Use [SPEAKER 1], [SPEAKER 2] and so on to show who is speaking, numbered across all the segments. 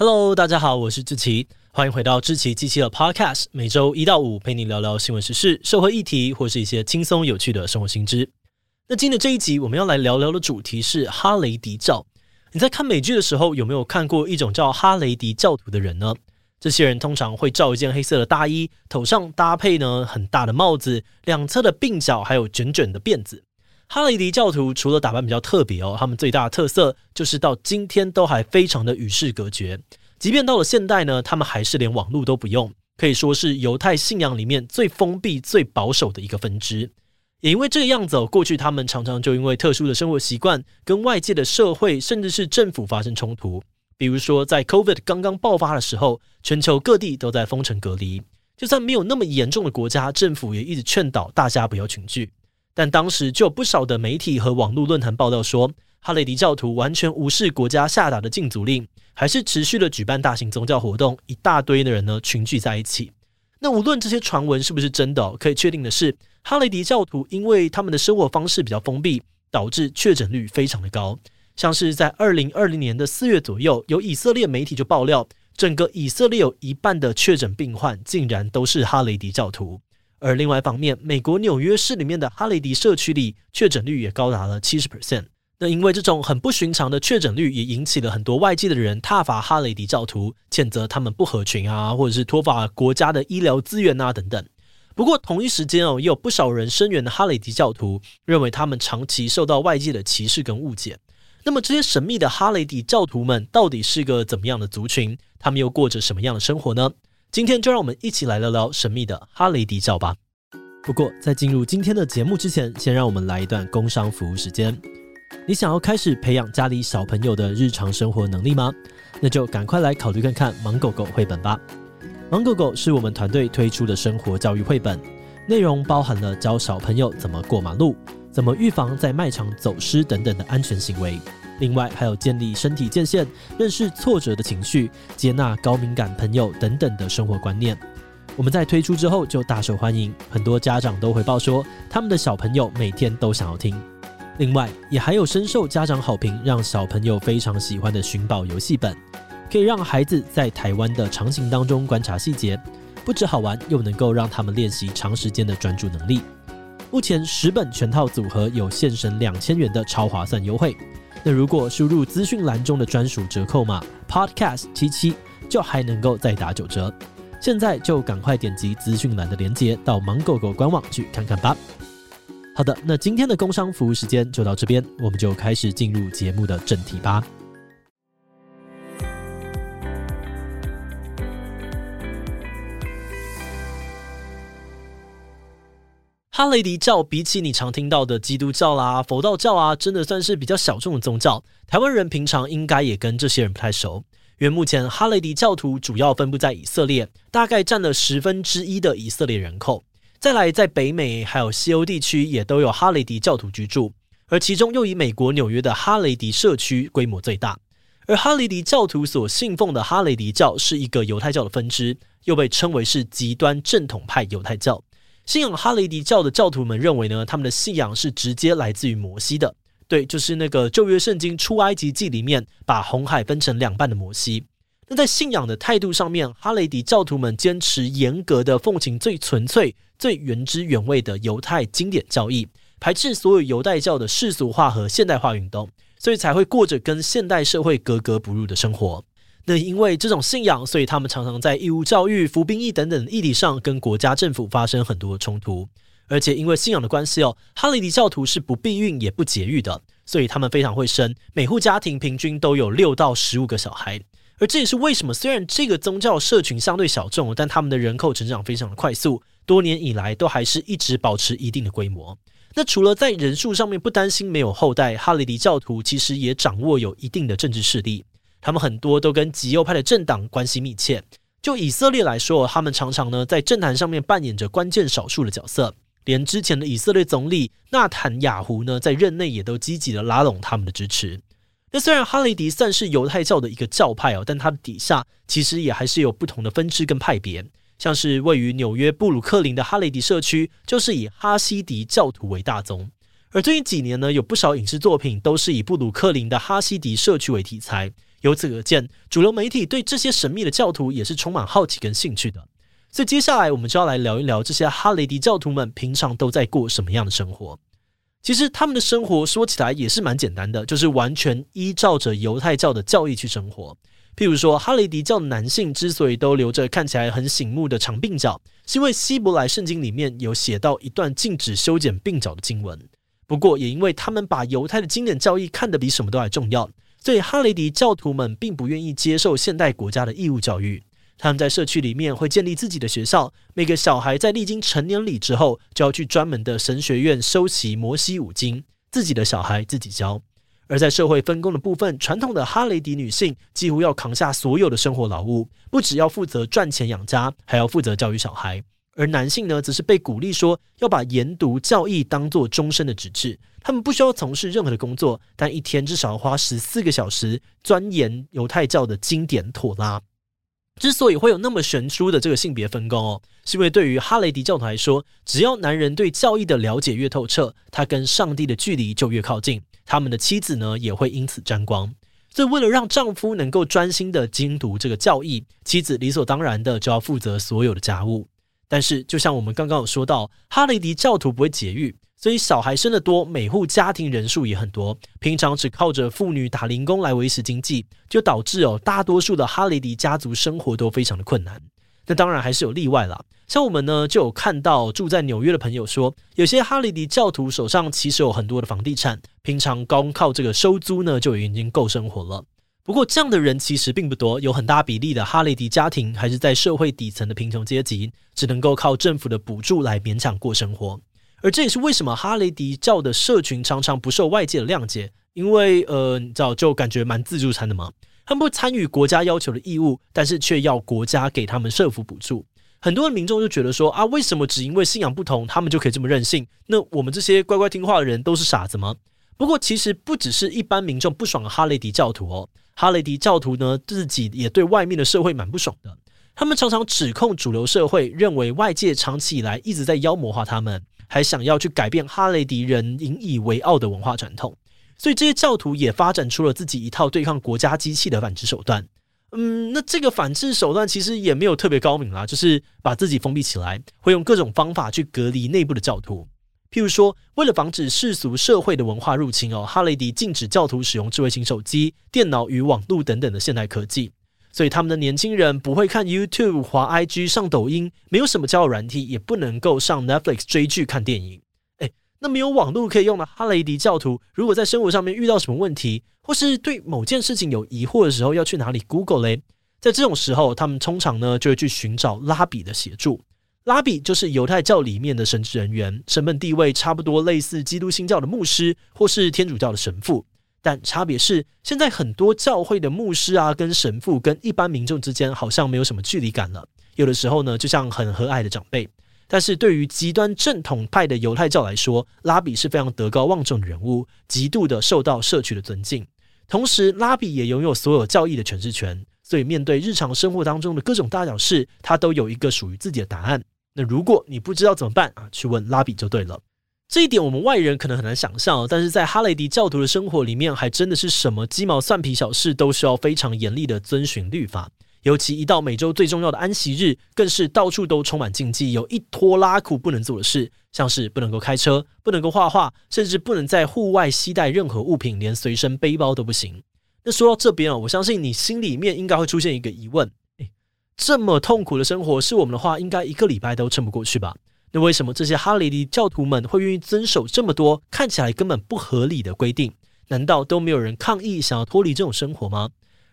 [SPEAKER 1] Hello，大家好，我是志奇，欢迎回到志奇机器的 Podcast，每周一到五陪你聊聊新闻时事、社会议题，或是一些轻松有趣的生活新知。那今天的这一集，我们要来聊聊的主题是哈雷迪教。你在看美剧的时候，有没有看过一种叫哈雷迪教徒的人呢？这些人通常会罩一件黑色的大衣，头上搭配呢很大的帽子，两侧的鬓角还有卷卷的辫子。哈雷迪教徒除了打扮比较特别哦，他们最大的特色就是到今天都还非常的与世隔绝。即便到了现代呢，他们还是连网络都不用，可以说是犹太信仰里面最封闭、最保守的一个分支。也因为这个样子哦，过去他们常常就因为特殊的生活习惯，跟外界的社会甚至是政府发生冲突。比如说，在 COVID 刚刚爆发的时候，全球各地都在封城隔离，就算没有那么严重的国家，政府也一直劝导大家不要群聚。但当时就有不少的媒体和网络论坛报道说，哈雷迪教徒完全无视国家下达的禁足令，还是持续的举办大型宗教活动，一大堆的人呢群聚在一起。那无论这些传闻是不是真的，可以确定的是，哈雷迪教徒因为他们的生活方式比较封闭，导致确诊率非常的高。像是在二零二零年的四月左右，有以色列媒体就爆料，整个以色列有一半的确诊病患竟然都是哈雷迪教徒。而另外一方面，美国纽约市里面的哈雷迪社区里确诊率也高达了七十 percent。那因为这种很不寻常的确诊率，也引起了很多外界的人挞伐哈雷迪教徒，谴责他们不合群啊，或者是拖垮国家的医疗资源啊等等。不过同一时间哦，也有不少人声援的哈雷迪教徒，认为他们长期受到外界的歧视跟误解。那么这些神秘的哈雷迪教徒们到底是个怎么样的族群？他们又过着什么样的生活呢？今天就让我们一起来聊聊神秘的哈雷迪教吧。不过，在进入今天的节目之前，先让我们来一段工商服务时间。你想要开始培养家里小朋友的日常生活能力吗？那就赶快来考虑看看《芒狗狗》绘本吧。《芒狗狗》是我们团队推出的生活教育绘本，内容包含了教小朋友怎么过马路、怎么预防在卖场走失等等的安全行为。另外，还有建立身体界限、认识挫折的情绪、接纳高敏感朋友等等的生活观念。我们在推出之后就大受欢迎，很多家长都回报说，他们的小朋友每天都想要听。另外，也还有深受家长好评，让小朋友非常喜欢的寻宝游戏本，可以让孩子在台湾的场景当中观察细节，不止好玩，又能够让他们练习长时间的专注能力。目前十本全套组合有现省两千元的超划算优惠。那如果输入资讯栏中的专属折扣码 Podcast 七七，就还能够再打九折。现在就赶快点击资讯栏的链接，到芒狗狗官网去看看吧。好的，那今天的工商服务时间就到这边，我们就开始进入节目的正题吧。哈雷迪教比起你常听到的基督教啦、佛道教啊，真的算是比较小众的宗教。台湾人平常应该也跟这些人不太熟，因为目前哈雷迪教徒主要分布在以色列，大概占了十分之一的以色列人口。再来，在北美还有西欧地区也都有哈雷迪教徒居住，而其中又以美国纽约的哈雷迪社区规模最大。而哈雷迪教徒所信奉的哈雷迪教是一个犹太教的分支，又被称为是极端正统派犹太教。信仰哈雷迪教的教徒们认为呢，他们的信仰是直接来自于摩西的，对，就是那个旧约圣经出埃及记里面把红海分成两半的摩西。那在信仰的态度上面，哈雷迪教徒们坚持严格的奉行最纯粹、最原汁原味的犹太经典教义，排斥所有犹太教的世俗化和现代化运动，所以才会过着跟现代社会格格不入的生活。那因为这种信仰，所以他们常常在义务教育、服兵役等等议题上跟国家政府发生很多的冲突。而且因为信仰的关系哦，哈雷迪教徒是不避孕也不节育的，所以他们非常会生，每户家庭平均都有六到十五个小孩。而这也是为什么虽然这个宗教社群相对小众，但他们的人口成长非常的快速，多年以来都还是一直保持一定的规模。那除了在人数上面不担心没有后代，哈雷迪教徒其实也掌握有一定的政治势力。他们很多都跟极右派的政党关系密切。就以色列来说，他们常常呢在政坛上面扮演着关键少数的角色。连之前的以色列总理纳坦雅胡呢，在任内也都积极的拉拢他们的支持。那虽然哈雷迪算是犹太教的一个教派哦，但它的底下其实也还是有不同的分支跟派别。像是位于纽约布鲁克林的哈雷迪社区，就是以哈西迪教徒为大宗。而最近几年呢，有不少影视作品都是以布鲁克林的哈西迪社区为题材。由此可见，主流媒体对这些神秘的教徒也是充满好奇跟兴趣的。所以接下来我们就要来聊一聊这些哈雷迪教徒们平常都在过什么样的生活。其实他们的生活说起来也是蛮简单的，就是完全依照着犹太教的教义去生活。譬如说，哈雷迪教的男性之所以都留着看起来很醒目的长鬓角，是因为希伯来圣经里面有写到一段禁止修剪鬓角的经文。不过，也因为他们把犹太的经典教义看得比什么都还重要，所以哈雷迪教徒们并不愿意接受现代国家的义务教育。他们在社区里面会建立自己的学校，每个小孩在历经成年礼之后，就要去专门的神学院修习摩西五经，自己的小孩自己教。而在社会分工的部分，传统的哈雷迪女性几乎要扛下所有的生活劳务，不只要负责赚钱养家，还要负责教育小孩。而男性呢，则是被鼓励说要把研读教义当做终身的职志，他们不需要从事任何的工作，但一天至少要花十四个小时钻研犹太教的经典妥拉。之所以会有那么悬殊的这个性别分工哦，是因为对于哈雷迪教徒来说，只要男人对教义的了解越透彻，他跟上帝的距离就越靠近，他们的妻子呢也会因此沾光。所以为了让丈夫能够专心的精读这个教义，妻子理所当然的就要负责所有的家务。但是就像我们刚刚有说到，哈雷迪教徒不会节育。所以小孩生得多，每户家庭人数也很多，平常只靠着妇女打零工来维持经济，就导致哦，大多数的哈雷迪家族生活都非常的困难。那当然还是有例外啦，像我们呢就有看到住在纽约的朋友说，有些哈雷迪教徒手上其实有很多的房地产，平常光靠这个收租呢就已经够生活了。不过这样的人其实并不多，有很大比例的哈雷迪家庭还是在社会底层的贫穷阶级，只能够靠政府的补助来勉强过生活。而这也是为什么哈雷迪教的社群常常不受外界的谅解，因为呃，你知道就感觉蛮自助餐的嘛。他们不参与国家要求的义务，但是却要国家给他们社福补助。很多的民众就觉得说啊，为什么只因为信仰不同，他们就可以这么任性？那我们这些乖乖听话的人都是傻子吗？不过其实不只是一般民众不爽哈雷迪教徒哦，哈雷迪教徒呢自己也对外面的社会蛮不爽的。他们常常指控主流社会，认为外界长期以来一直在妖魔化他们。还想要去改变哈雷迪人引以为傲的文化传统，所以这些教徒也发展出了自己一套对抗国家机器的反制手段。嗯，那这个反制手段其实也没有特别高明啦，就是把自己封闭起来，会用各种方法去隔离内部的教徒。譬如说，为了防止世俗社会的文化入侵哦，哈雷迪禁止教徒使用智慧型手机、电脑与网络等等的现代科技。所以他们的年轻人不会看 YouTube、滑 IG、上抖音，没有什么交友软体，也不能够上 Netflix 追剧、看电影。诶，那没有网络可以用的哈雷迪教徒，如果在生活上面遇到什么问题，或是对某件事情有疑惑的时候，要去哪里 Google 嘞？在这种时候，他们通常呢就会去寻找拉比的协助。拉比就是犹太教里面的神职人员，身份地位差不多类似基督新教的牧师，或是天主教的神父。但差别是，现在很多教会的牧师啊，跟神父跟一般民众之间好像没有什么距离感了。有的时候呢，就像很和蔼的长辈。但是对于极端正统派的犹太教来说，拉比是非常德高望重的人物，极度的受到社区的尊敬。同时，拉比也拥有所有教义的诠释权，所以面对日常生活当中的各种大小事，他都有一个属于自己的答案。那如果你不知道怎么办啊，去问拉比就对了。这一点我们外人可能很难想象，但是在哈雷迪教徒的生活里面，还真的是什么鸡毛蒜皮小事都需要非常严厉的遵循律法。尤其一到每周最重要的安息日，更是到处都充满禁忌，有一拖拉苦不能做的事，像是不能够开车、不能够画画，甚至不能在户外携带任何物品，连随身背包都不行。那说到这边啊，我相信你心里面应该会出现一个疑问：这么痛苦的生活，是我们的话，应该一个礼拜都撑不过去吧？那为什么这些哈雷迪教徒们会愿意遵守这么多看起来根本不合理的规定？难道都没有人抗议想要脱离这种生活吗？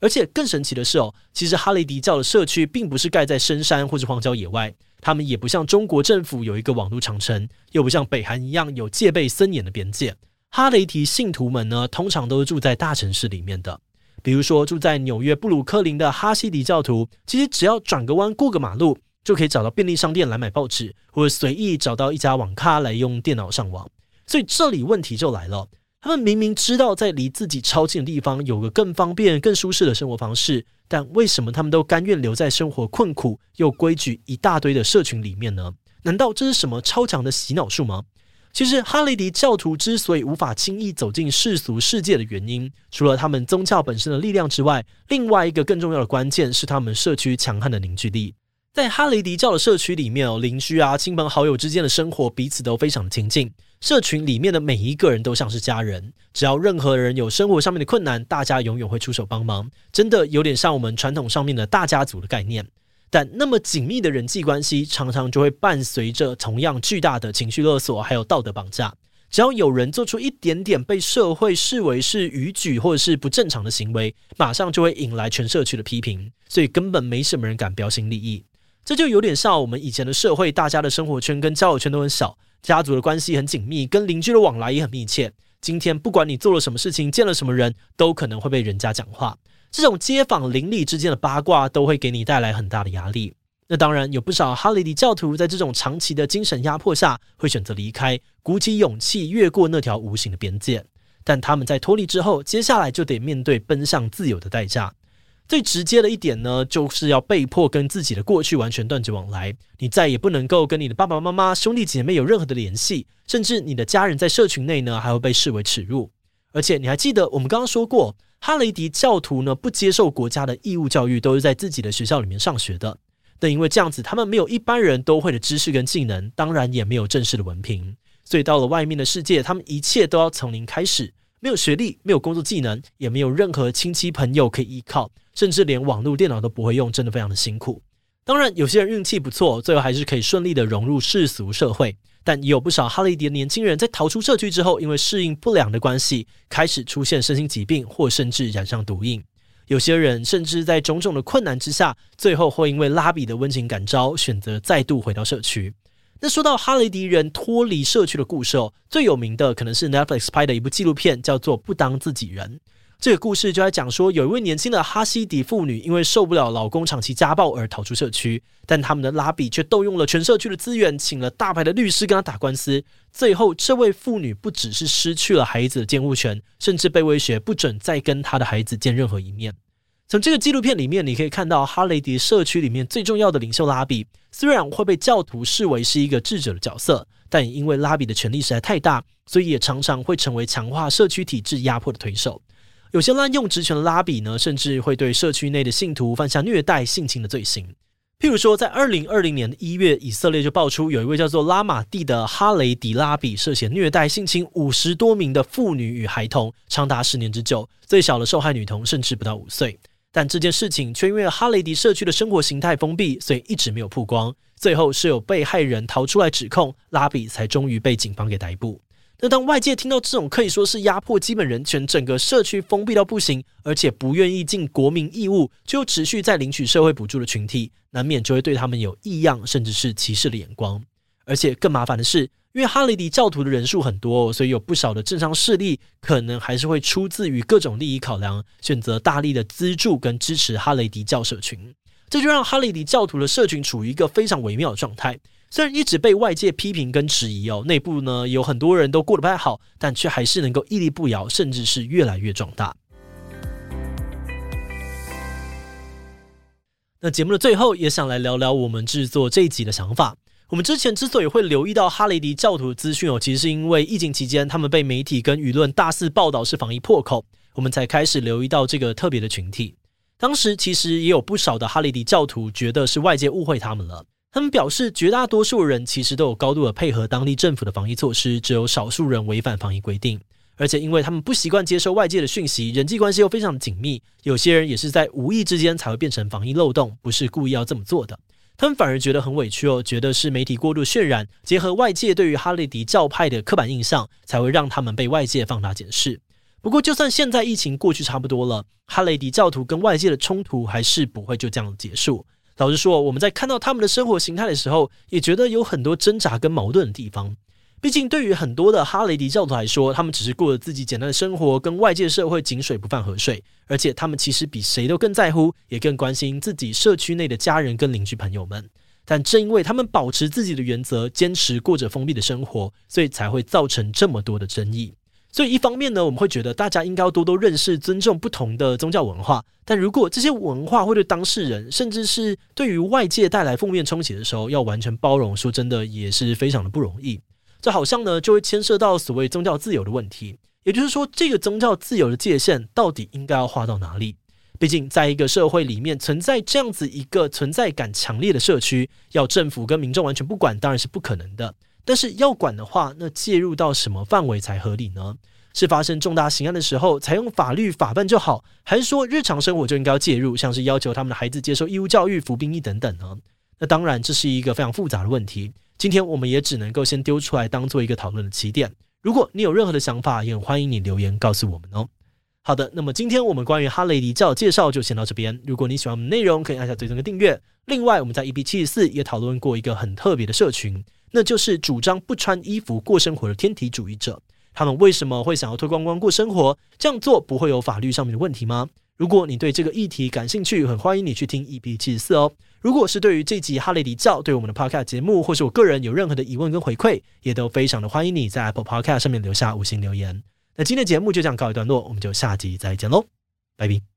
[SPEAKER 1] 而且更神奇的是哦，其实哈雷迪教的社区并不是盖在深山或是荒郊野外，他们也不像中国政府有一个网络长城，又不像北韩一样有戒备森严的边界。哈雷迪信徒们呢，通常都是住在大城市里面的，比如说住在纽约布鲁克林的哈西迪教徒，其实只要转个弯过个马路。就可以找到便利商店来买报纸，或者随意找到一家网咖来用电脑上网。所以这里问题就来了：他们明明知道在离自己超近的地方有个更方便、更舒适的生活方式，但为什么他们都甘愿留在生活困苦又规矩一大堆的社群里面呢？难道这是什么超强的洗脑术吗？其实，哈雷迪教徒之所以无法轻易走进世俗世界的原因，除了他们宗教本身的力量之外，另外一个更重要的关键是他们社区强悍的凝聚力。在哈雷迪教的社区里面哦，邻居啊、亲朋好友之间的生活彼此都非常的亲近，社群里面的每一个人都像是家人。只要任何人有生活上面的困难，大家永远会出手帮忙，真的有点像我们传统上面的大家族的概念。但那么紧密的人际关系，常常就会伴随着同样巨大的情绪勒索，还有道德绑架。只要有人做出一点点被社会视为是逾矩或者是不正常的行为，马上就会引来全社区的批评，所以根本没什么人敢标新立异。这就有点像我们以前的社会，大家的生活圈跟交友圈都很小，家族的关系很紧密，跟邻居的往来也很密切。今天不管你做了什么事情，见了什么人，都可能会被人家讲话。这种街坊邻里之间的八卦都会给你带来很大的压力。那当然有不少哈雷迪教徒在这种长期的精神压迫下，会选择离开，鼓起勇气越过那条无形的边界。但他们在脱离之后，接下来就得面对奔向自由的代价。最直接的一点呢，就是要被迫跟自己的过去完全断绝往来。你再也不能够跟你的爸爸妈妈、兄弟姐妹有任何的联系，甚至你的家人在社群内呢，还会被视为耻辱。而且你还记得我们刚刚说过，哈雷迪教徒呢，不接受国家的义务教育，都是在自己的学校里面上学的。但因为这样子，他们没有一般人都会的知识跟技能，当然也没有正式的文凭，所以到了外面的世界，他们一切都要从零开始，没有学历，没有工作技能，也没有任何亲戚朋友可以依靠，甚至连网络电脑都不会用，真的非常的辛苦。当然，有些人运气不错，最后还是可以顺利的融入世俗社会。但也有不少哈雷迪的年轻人在逃出社区之后，因为适应不良的关系，开始出现身心疾病，或甚至染上毒瘾。有些人甚至在种种的困难之下，最后会因为拉比的温情感召，选择再度回到社区。那说到哈雷迪人脱离社区的故事哦，最有名的可能是 Netflix 拍的一部纪录片，叫做《不当自己人》。这个故事就在讲说，有一位年轻的哈西迪妇女，因为受不了老公长期家暴而逃出社区，但他们的拉比却动用了全社区的资源，请了大牌的律师跟他打官司。最后，这位妇女不只是失去了孩子的监护权，甚至被威胁不准再跟他的孩子见任何一面。从这个纪录片里面，你可以看到哈雷迪社区里面最重要的领袖拉比，虽然会被教徒视为是一个智者的角色，但因为拉比的权力实在太大，所以也常常会成为强化社区体制压迫的推手。有些滥用职权的拉比呢，甚至会对社区内的信徒犯下虐待、性侵的罪行。譬如说，在二零二零年的一月，以色列就爆出有一位叫做拉玛蒂的哈雷迪拉比涉嫌虐待、性侵五十多名的妇女与孩童，长达十年之久。最小的受害女童甚至不到五岁。但这件事情却因为哈雷迪社区的生活形态封闭，所以一直没有曝光。最后是有被害人逃出来指控，拉比才终于被警方给逮捕。那当外界听到这种可以说是压迫基本人权、整个社区封闭到不行，而且不愿意尽国民义务，就持续在领取社会补助的群体，难免就会对他们有异样甚至是歧视的眼光。而且更麻烦的是，因为哈雷迪教徒的人数很多，所以有不少的政商势力可能还是会出自于各种利益考量，选择大力的资助跟支持哈雷迪教社群。这就让哈雷迪教徒的社群处于一个非常微妙的状态。虽然一直被外界批评跟质疑哦，内部呢有很多人都过得不太好，但却还是能够屹立不摇，甚至是越来越壮大。那节目的最后，也想来聊聊我们制作这一集的想法。我们之前之所以会留意到哈雷迪教徒的资讯哦，其实是因为疫情期间他们被媒体跟舆论大肆报道是防疫破口，我们才开始留意到这个特别的群体。当时其实也有不少的哈雷迪教徒觉得是外界误会他们了。他们表示，绝大多数人其实都有高度的配合当地政府的防疫措施，只有少数人违反防疫规定。而且，因为他们不习惯接受外界的讯息，人际关系又非常紧密，有些人也是在无意之间才会变成防疫漏洞，不是故意要这么做的。他们反而觉得很委屈哦，觉得是媒体过度渲染，结合外界对于哈雷迪教派的刻板印象，才会让他们被外界放大检视。不过，就算现在疫情过去差不多了，哈雷迪教徒跟外界的冲突还是不会就这样结束。老实说，我们在看到他们的生活形态的时候，也觉得有很多挣扎跟矛盾的地方。毕竟，对于很多的哈雷迪教徒来说，他们只是过着自己简单的生活，跟外界社会井水不犯河水。而且，他们其实比谁都更在乎，也更关心自己社区内的家人跟邻居朋友们。但正因为他们保持自己的原则，坚持过着封闭的生活，所以才会造成这么多的争议。所以一方面呢，我们会觉得大家应该要多多认识、尊重不同的宗教文化。但如果这些文化会对当事人，甚至是对于外界带来负面冲击的时候，要完全包容，说真的也是非常的不容易。这好像呢就会牵涉到所谓宗教自由的问题。也就是说，这个宗教自由的界限到底应该要画到哪里？毕竟，在一个社会里面存在这样子一个存在感强烈的社区，要政府跟民众完全不管，当然是不可能的。但是要管的话，那介入到什么范围才合理呢？是发生重大刑案的时候采用法律法办就好，还是说日常生活就应该要介入，像是要求他们的孩子接受义务教育、服兵役等等呢？那当然，这是一个非常复杂的问题。今天我们也只能够先丢出来当做一个讨论的起点。如果你有任何的想法，也很欢迎你留言告诉我们哦。好的，那么今天我们关于哈雷迪教介绍就先到这边。如果你喜欢我们内容，可以按下追踪的订阅。另外，我们在 EP 七十四也讨论过一个很特别的社群，那就是主张不穿衣服过生活的天体主义者。他们为什么会想要脱光光过生活？这样做不会有法律上面的问题吗？如果你对这个议题感兴趣，很欢迎你去听 EP 七十四哦。如果是对于这集哈雷迪教对我们的 Podcast 节目，或是我个人有任何的疑问跟回馈，也都非常的欢迎你在 Apple Podcast 上面留下五星留言。那今天的节目就这样告一段落，我们就下集再见喽，拜拜。